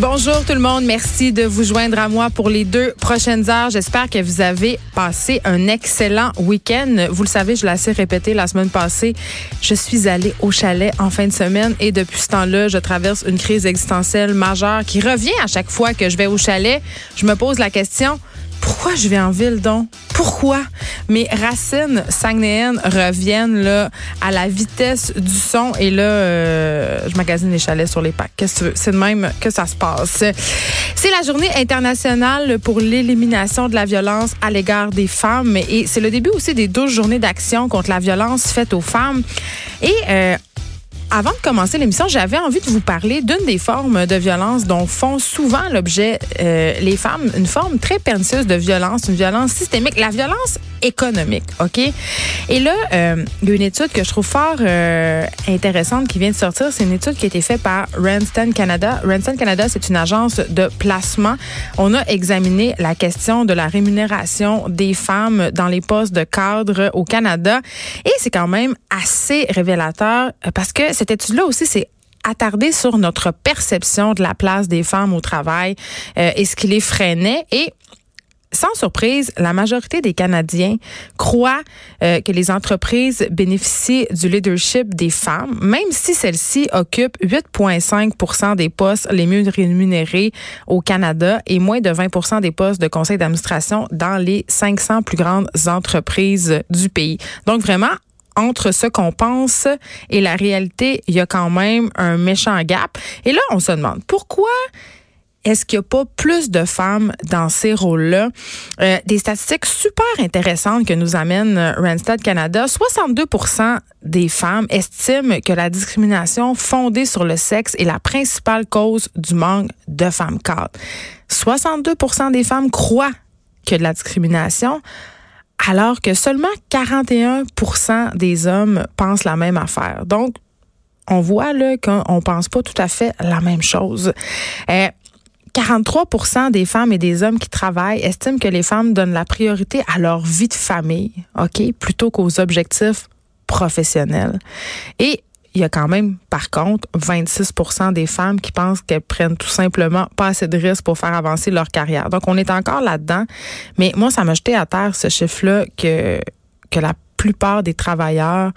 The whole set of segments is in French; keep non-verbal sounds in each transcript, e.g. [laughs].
Bonjour tout le monde, merci de vous joindre à moi pour les deux prochaines heures. J'espère que vous avez passé un excellent week-end. Vous le savez, je l'ai assez répété la semaine passée. Je suis allée au chalet en fin de semaine et depuis ce temps-là, je traverse une crise existentielle majeure qui revient à chaque fois que je vais au chalet. Je me pose la question, pourquoi je vais en ville donc? Pourquoi? Mes racines saguenéennes reviennent là, à la vitesse du son et là, euh, je magasine les chalets sur les packs. Qu'est-ce que tu veux? C'est de même que ça se passe. C'est la journée internationale pour l'élimination de la violence à l'égard des femmes et c'est le début aussi des 12 journées d'action contre la violence faite aux femmes. Et euh, avant de commencer l'émission, j'avais envie de vous parler d'une des formes de violence dont font souvent l'objet euh, les femmes, une forme très pernicieuse de violence, une violence systémique, la violence économique, OK? Et là, euh, il y a une étude que je trouve fort euh, intéressante qui vient de sortir. C'est une étude qui a été faite par Randstad Canada. Randstad Canada, c'est une agence de placement. On a examiné la question de la rémunération des femmes dans les postes de cadre au Canada. Et c'est quand même assez révélateur parce que cette étude-là aussi, c'est attardé sur notre perception de la place des femmes au travail euh, et ce qui les freinait. Et sans surprise, la majorité des Canadiens croient euh, que les entreprises bénéficient du leadership des femmes, même si celles-ci occupent 8,5% des postes les mieux rémunérés au Canada et moins de 20% des postes de conseil d'administration dans les 500 plus grandes entreprises du pays. Donc vraiment, entre ce qu'on pense et la réalité, il y a quand même un méchant gap. Et là, on se demande pourquoi est-ce qu'il n'y a pas plus de femmes dans ces rôles-là? Euh, des statistiques super intéressantes que nous amène Randstad Canada. 62% des femmes estiment que la discrimination fondée sur le sexe est la principale cause du manque de femmes cadres. 62% des femmes croient que de la discrimination alors que seulement 41% des hommes pensent la même affaire. Donc, on voit là qu'on pense pas tout à fait la même chose. 43% euh, des femmes et des hommes qui travaillent estiment que les femmes donnent la priorité à leur vie de famille, OK, plutôt qu'aux objectifs professionnels. Et il y a quand même, par contre, 26% des femmes qui pensent qu'elles prennent tout simplement pas assez de risques pour faire avancer leur carrière. Donc, on est encore là-dedans. Mais moi, ça m'a jeté à terre ce chiffre-là que, que la plupart des travailleurs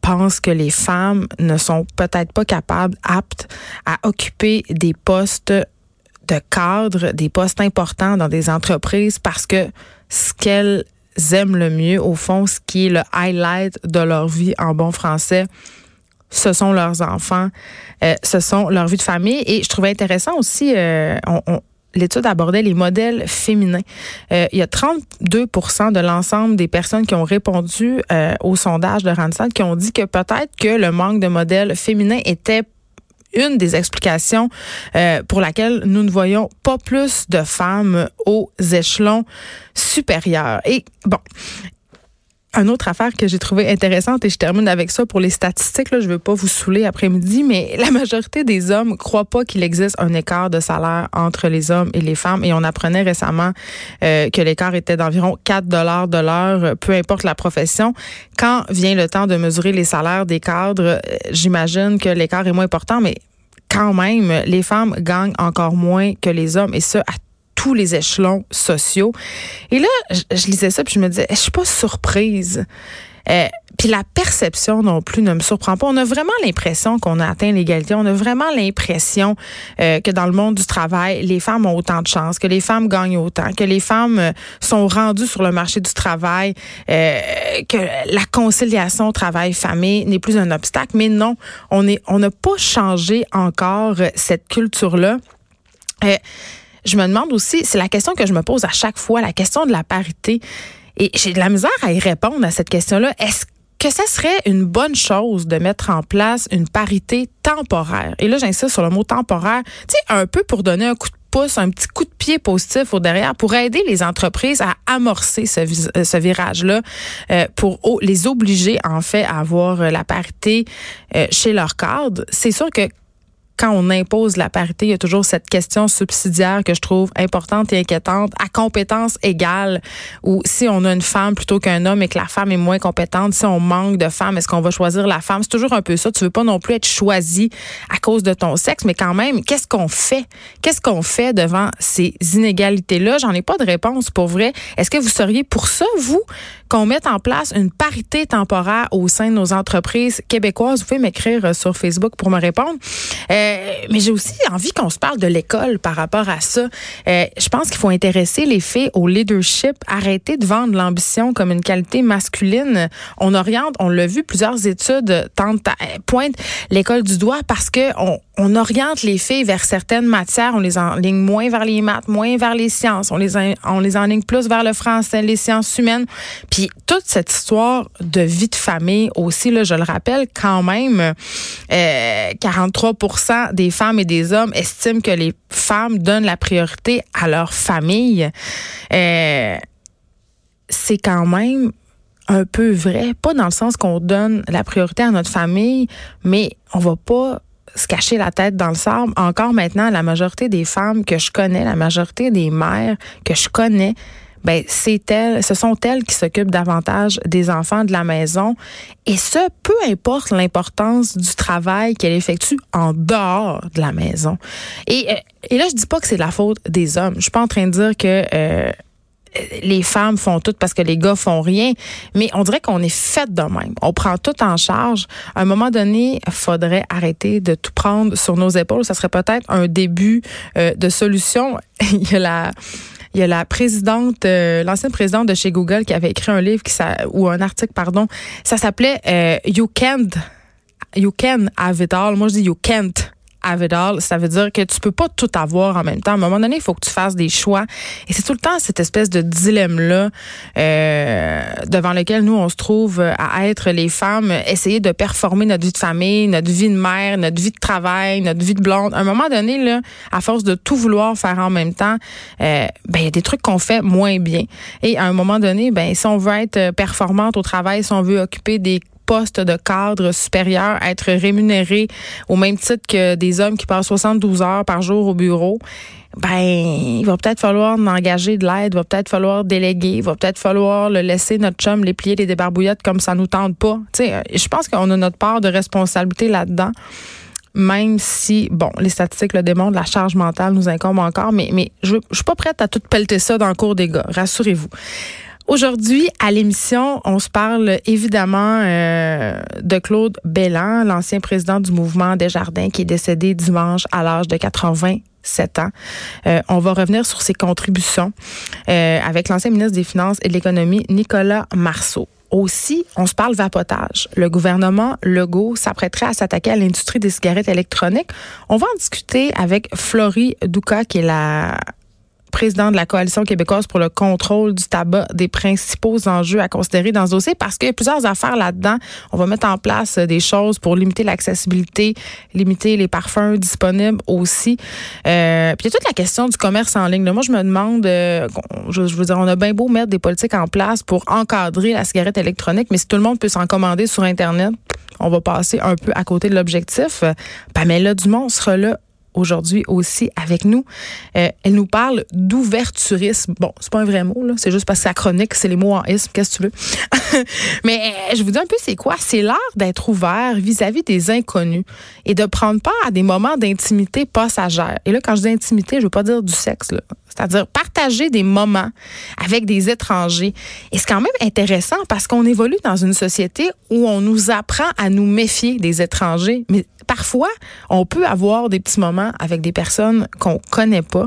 pensent que les femmes ne sont peut-être pas capables, aptes à occuper des postes de cadre, des postes importants dans des entreprises parce que ce qu'elles aiment le mieux, au fond, ce qui est le highlight de leur vie en bon français, ce sont leurs enfants, euh, ce sont leur vie de famille. Et je trouvais intéressant aussi, euh, l'étude abordait les modèles féminins. Euh, il y a 32% de l'ensemble des personnes qui ont répondu au sondage de Randstad qui ont dit que peut-être que le manque de modèles féminins était une des explications pour laquelle nous ne voyons pas plus de femmes aux échelons supérieurs. Et bon, une autre affaire que j'ai trouvé intéressante et je termine avec ça pour les statistiques. Là, je veux pas vous saouler après-midi, mais [laughs] la majorité des hommes croient pas qu'il existe un écart de salaire entre les hommes et les femmes. Et on apprenait récemment euh, que l'écart était d'environ 4 dollars de l'heure, peu importe la profession. Quand vient le temps de mesurer les salaires des cadres, euh, j'imagine que l'écart est moins important, mais quand même, les femmes gagnent encore moins que les hommes et ça à tous les échelons sociaux. Et là, je, lisais ça puis je me disais, je suis pas surprise. Euh, puis la perception non plus ne me surprend pas. On a vraiment l'impression qu'on a atteint l'égalité. On a vraiment l'impression euh, que dans le monde du travail, les femmes ont autant de chances, que les femmes gagnent autant, que les femmes euh, sont rendues sur le marché du travail, que la conciliation travail-famille n'est plus un obstacle. Mais non, on est, on n'a pas changé encore cette culture-là je me demande aussi, c'est la question que je me pose à chaque fois, la question de la parité. Et j'ai de la misère à y répondre à cette question-là. Est-ce que ça serait une bonne chose de mettre en place une parité temporaire? Et là, j'insiste sur le mot temporaire, tu sais, un peu pour donner un coup de pouce, un petit coup de pied positif au derrière, pour aider les entreprises à amorcer ce, ce virage-là, euh, pour les obliger, en fait, à avoir la parité euh, chez leur cadre. C'est sûr que quand on impose la parité, il y a toujours cette question subsidiaire que je trouve importante et inquiétante à compétence égale ou si on a une femme plutôt qu'un homme et que la femme est moins compétente, si on manque de femmes, est-ce qu'on va choisir la femme? C'est toujours un peu ça. Tu veux pas non plus être choisi à cause de ton sexe, mais quand même, qu'est-ce qu'on fait? Qu'est-ce qu'on fait devant ces inégalités-là? J'en ai pas de réponse pour vrai. Est-ce que vous seriez pour ça, vous, qu'on mette en place une parité temporaire au sein de nos entreprises québécoises? Vous pouvez m'écrire sur Facebook pour me répondre. Euh, mais j'ai aussi envie qu'on se parle de l'école par rapport à ça. Euh, je pense qu'il faut intéresser les filles au leadership, arrêter de vendre l'ambition comme une qualité masculine. On oriente, on l'a vu, plusieurs études tentent, pointent l'école du doigt parce que on, on oriente les filles vers certaines matières, on les enligne moins vers les maths, moins vers les sciences, on les on les enligne plus vers le français, les sciences humaines. Toute cette histoire de vie de famille aussi là, je le rappelle quand même euh, 43% des femmes et des hommes estiment que les femmes donnent la priorité à leur famille. Euh, c'est quand même un peu vrai, pas dans le sens qu'on donne la priorité à notre famille, mais on va pas se cacher la tête dans le sable. Encore maintenant, la majorité des femmes que je connais, la majorité des mères que je connais, ben c'est elles, ce sont elles qui s'occupent davantage des enfants de la maison et ce peu importe l'importance du travail qu'elle effectue en dehors de la maison. Et, euh, et là je dis pas que c'est la faute des hommes. Je suis pas en train de dire que euh, les femmes font tout parce que les gars font rien, mais on dirait qu'on est fait de même. On prend tout en charge. À un moment donné, faudrait arrêter de tout prendre sur nos épaules. Ça serait peut-être un début euh, de solution. [laughs] il y a la il y a la présidente, euh, l'ancienne présidente de chez Google qui avait écrit un livre ou un article, pardon. Ça s'appelait euh, You Can't, You Can Have It All. Moi, je dis You Can't have Ça veut dire que tu peux pas tout avoir en même temps. À un moment donné, il faut que tu fasses des choix. Et c'est tout le temps cette espèce de dilemme-là euh, devant lequel nous, on se trouve à être les femmes, essayer de performer notre vie de famille, notre vie de mère, notre vie de travail, notre vie de blonde. À un moment donné, là, à force de tout vouloir faire en même temps, euh, ben il y a des trucs qu'on fait moins bien. Et à un moment donné, ben si on veut être performante au travail, si on veut occuper des poste de cadre supérieur, être rémunéré au même titre que des hommes qui passent 72 heures par jour au bureau, ben il va peut-être falloir engager de l'aide, il va peut-être falloir déléguer, il va peut-être falloir le laisser notre chum les plier les débarbouillettes comme ça nous tente pas. Tu sais, je pense qu'on a notre part de responsabilité là-dedans. Même si, bon, les statistiques le démontrent, la charge mentale nous incombe encore, mais, mais je, je suis pas prête à tout pelleter ça dans le cours des gars, rassurez-vous. Aujourd'hui, à l'émission, on se parle évidemment euh, de Claude Bellan, l'ancien président du mouvement Desjardins, qui est décédé dimanche à l'âge de 87 ans. Euh, on va revenir sur ses contributions euh, avec l'ancien ministre des Finances et de l'Économie, Nicolas Marceau. Aussi, on se parle vapotage. Le gouvernement Legault s'apprêterait à s'attaquer à l'industrie des cigarettes électroniques. On va en discuter avec Florie Douka, qui est la président de la Coalition québécoise pour le contrôle du tabac, des principaux enjeux à considérer dans ce dossier parce qu'il y a plusieurs affaires là-dedans. On va mettre en place des choses pour limiter l'accessibilité, limiter les parfums disponibles aussi. Euh, puis il y a toute la question du commerce en ligne. moi, je me demande, euh, je, veux dire, on a bien beau mettre des politiques en place pour encadrer la cigarette électronique, mais si tout le monde peut s'en commander sur Internet, on va passer un peu à côté de l'objectif. Pamela Dumont sera là aujourd'hui aussi avec nous. Euh, elle nous parle d'ouverturisme. Bon, c'est pas un vrai mot, là. C'est juste parce que sa chronique, c'est les mots en isme. Qu'est-ce que tu veux? [laughs] Mais euh, je vous dis un peu c'est quoi? C'est l'art d'être ouvert vis-à-vis des inconnus et de prendre part à des moments d'intimité passagère. Et là, quand je dis intimité, je veux pas dire du sexe, là. C'est-à-dire partager des moments avec des étrangers. Et c'est quand même intéressant parce qu'on évolue dans une société où on nous apprend à nous méfier des étrangers. Mais parfois, on peut avoir des petits moments avec des personnes qu'on connaît pas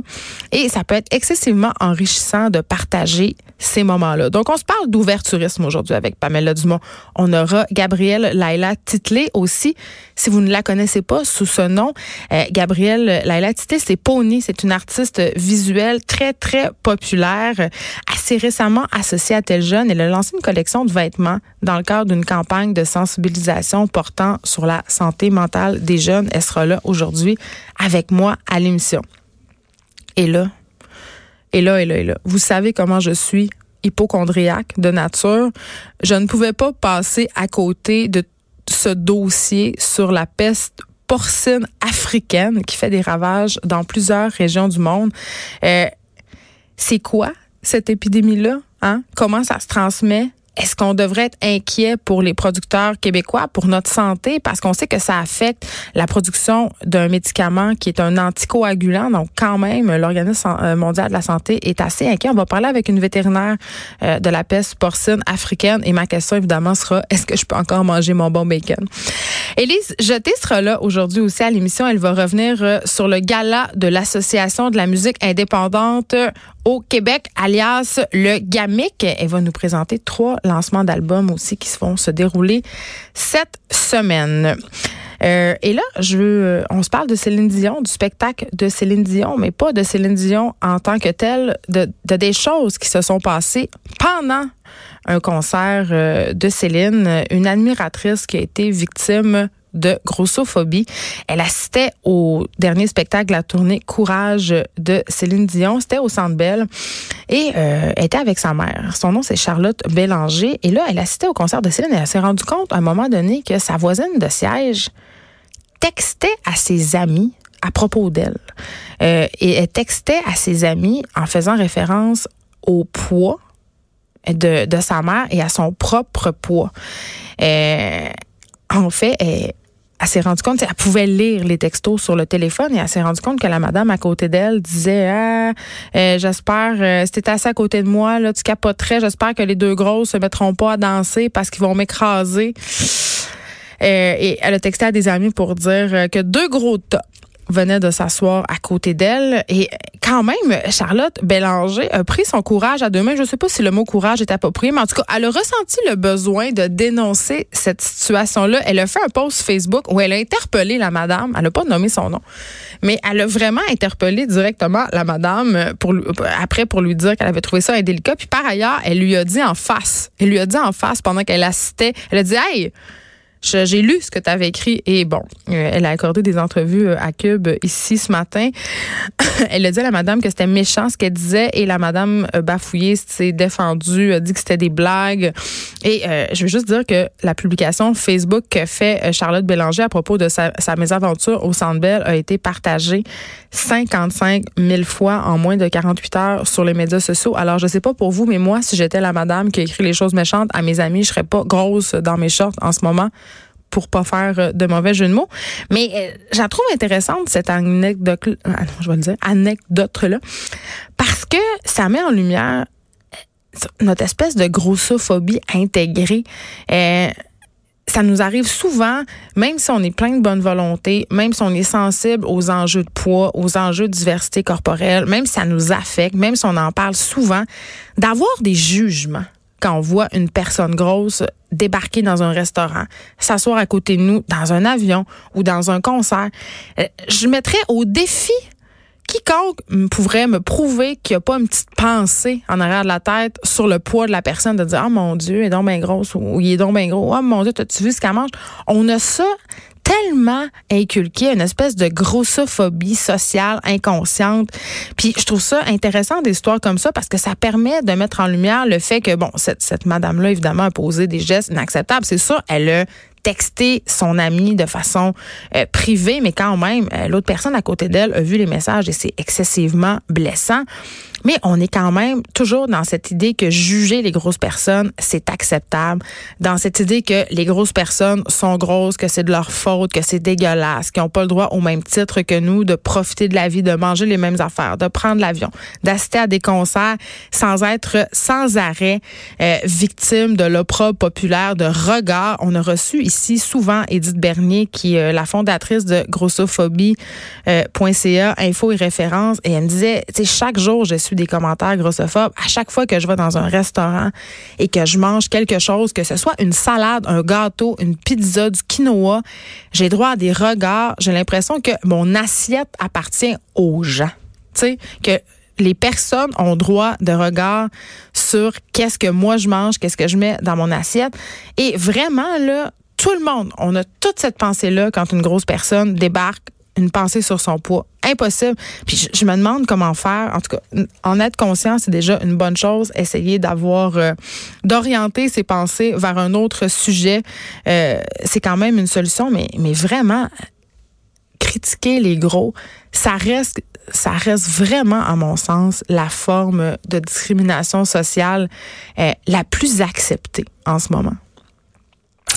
et ça peut être excessivement enrichissant de partager ces moments-là. Donc, on se parle d'ouverturisme aujourd'hui avec Pamela Dumont. On aura Gabrielle Laila Titley aussi. Si vous ne la connaissez pas sous ce nom, euh, Gabrielle Laila Titley, c'est Pony. C'est une artiste visuelle très, très populaire, assez récemment associée à Tel Jeune. Elle a lancé une collection de vêtements dans le cadre d'une campagne de sensibilisation portant sur la santé mentale des jeunes. Elle sera là aujourd'hui avec moi à l'émission. Et là, et là, et là, et là. Vous savez comment je suis hypochondriaque de nature. Je ne pouvais pas passer à côté de ce dossier sur la peste porcine africaine qui fait des ravages dans plusieurs régions du monde. Euh, c'est quoi cette épidémie-là? Hein? Comment ça se transmet? Est-ce qu'on devrait être inquiet pour les producteurs québécois, pour notre santé, parce qu'on sait que ça affecte la production d'un médicament qui est un anticoagulant. Donc, quand même, l'Organisme euh, mondial de la santé est assez inquiet. On va parler avec une vétérinaire euh, de la peste porcine africaine. Et ma question, évidemment, sera, [laughs] est-ce que je peux encore manger mon bon bacon? Élise Jeté sera là aujourd'hui aussi à l'émission. Elle va revenir euh, sur le gala de l'Association de la musique indépendante au Québec, alias le GAMIC. Elle va nous présenter trois lancements d'albums aussi qui vont se dérouler cette semaine. Euh, et là, je veux, euh, on se parle de Céline Dion, du spectacle de Céline Dion, mais pas de Céline Dion en tant que telle, de, de des choses qui se sont passées pendant un concert euh, de Céline, une admiratrice qui a été victime de grossophobie. Elle assistait au dernier spectacle la tournée Courage de Céline Dion. C'était au Centre Bell. Et euh, était avec sa mère. Son nom, c'est Charlotte Bélanger. Et là, elle assistait au concert de Céline et elle s'est rendue compte à un moment donné que sa voisine de siège textait à ses amis à propos d'elle. Euh, et elle textait à ses amis en faisant référence au poids de, sa mère et à son propre poids. Euh, en fait, elle s'est rendue compte, elle pouvait lire les textos sur le téléphone et elle s'est rendue compte que la madame à côté d'elle disait ah euh, j'espère euh, si t'étais assis à côté de moi là tu capoterais. J'espère que les deux grosses se mettront pas à danser parce qu'ils vont m'écraser euh, et elle a texté à des amis pour dire que deux gros tas venait de s'asseoir à côté d'elle. Et quand même, Charlotte Bélanger a pris son courage à deux mains. Je ne sais pas si le mot courage est approprié, mais en tout cas, elle a ressenti le besoin de dénoncer cette situation-là. Elle a fait un post Facebook où elle a interpellé la madame. Elle n'a pas nommé son nom, mais elle a vraiment interpellé directement la madame pour, après pour lui dire qu'elle avait trouvé ça indélicat. Puis par ailleurs, elle lui a dit en face. Elle lui a dit en face pendant qu'elle assistait. Elle a dit, hey, j'ai lu ce que tu avais écrit et bon, euh, elle a accordé des entrevues euh, à Cube ici ce matin. [laughs] elle a dit à la madame que c'était méchant ce qu'elle disait et la madame euh, bafouillée s'est défendue, a dit que c'était des blagues. Et je veux juste dire que la publication Facebook que fait Charlotte Bélanger à propos de sa, sa mésaventure au Centre Bell a été partagée 55 000 fois en moins de 48 heures sur les médias sociaux. Alors, je sais pas pour vous, mais moi, si j'étais la madame qui a écrit les choses méchantes à mes amis, je serais pas grosse dans mes shorts en ce moment pour pas faire euh, de mauvais jeu de mots. Mais euh, j'en trouve intéressante cette anecdote, ah je vais le dire, anecdote là, parce que ça met en lumière euh, notre espèce de grossophobie intégrée. ça nous arrive souvent, même si on est plein de bonne volonté, même si on est sensible aux enjeux de poids, aux enjeux de diversité corporelle, même si ça nous affecte, même si on en parle souvent, d'avoir des jugements quand on voit une personne grosse débarquer dans un restaurant, s'asseoir à côté de nous dans un avion ou dans un concert, euh, je mettrais au défi quiconque pourrait me prouver qu'il n'y a pas une petite pensée en arrière de la tête sur le poids de la personne de dire, oh mon Dieu, il est donc bien grosse ou il est donc bien gros. Oh mon Dieu, as-tu vu ce qu'elle mange? On a ça tellement inculqué une espèce de grossophobie sociale inconsciente. Puis je trouve ça intéressant des histoires comme ça parce que ça permet de mettre en lumière le fait que bon cette, cette madame là évidemment a posé des gestes inacceptables, c'est ça, elle a texté son ami de façon euh, privée, mais quand même, euh, l'autre personne à côté d'elle a vu les messages et c'est excessivement blessant. Mais on est quand même toujours dans cette idée que juger les grosses personnes, c'est acceptable. Dans cette idée que les grosses personnes sont grosses, que c'est de leur faute, que c'est dégueulasse, qu'ils n'ont pas le droit au même titre que nous de profiter de la vie, de manger les mêmes affaires, de prendre l'avion, d'assister à des concerts sans être sans arrêt euh, victime de l'opprobre populaire, de regard. On a reçu ici souvent Edith Bernier, qui est euh, la fondatrice de grossophobie.ca, euh, info et référence, et elle me disait, tu sais, chaque jour, je suis des commentaires grossophobes. À chaque fois que je vais dans un restaurant et que je mange quelque chose, que ce soit une salade, un gâteau, une pizza, du quinoa, j'ai droit à des regards. J'ai l'impression que mon assiette appartient aux gens. Tu sais, que les personnes ont droit de regard sur qu'est-ce que moi je mange, qu'est-ce que je mets dans mon assiette. Et vraiment, là, tout le monde, on a toute cette pensée-là quand une grosse personne débarque une pensée sur son poids. Impossible. Puis je, me demande comment faire. En tout cas, en être conscient, c'est déjà une bonne chose. Essayer d'avoir, euh, d'orienter ses pensées vers un autre sujet, euh, c'est quand même une solution. Mais, vraiment, critiquer les gros, ça reste ça reste vraiment, à mon sens, la forme de discrimination sociale euh, la plus acceptée en ce moment.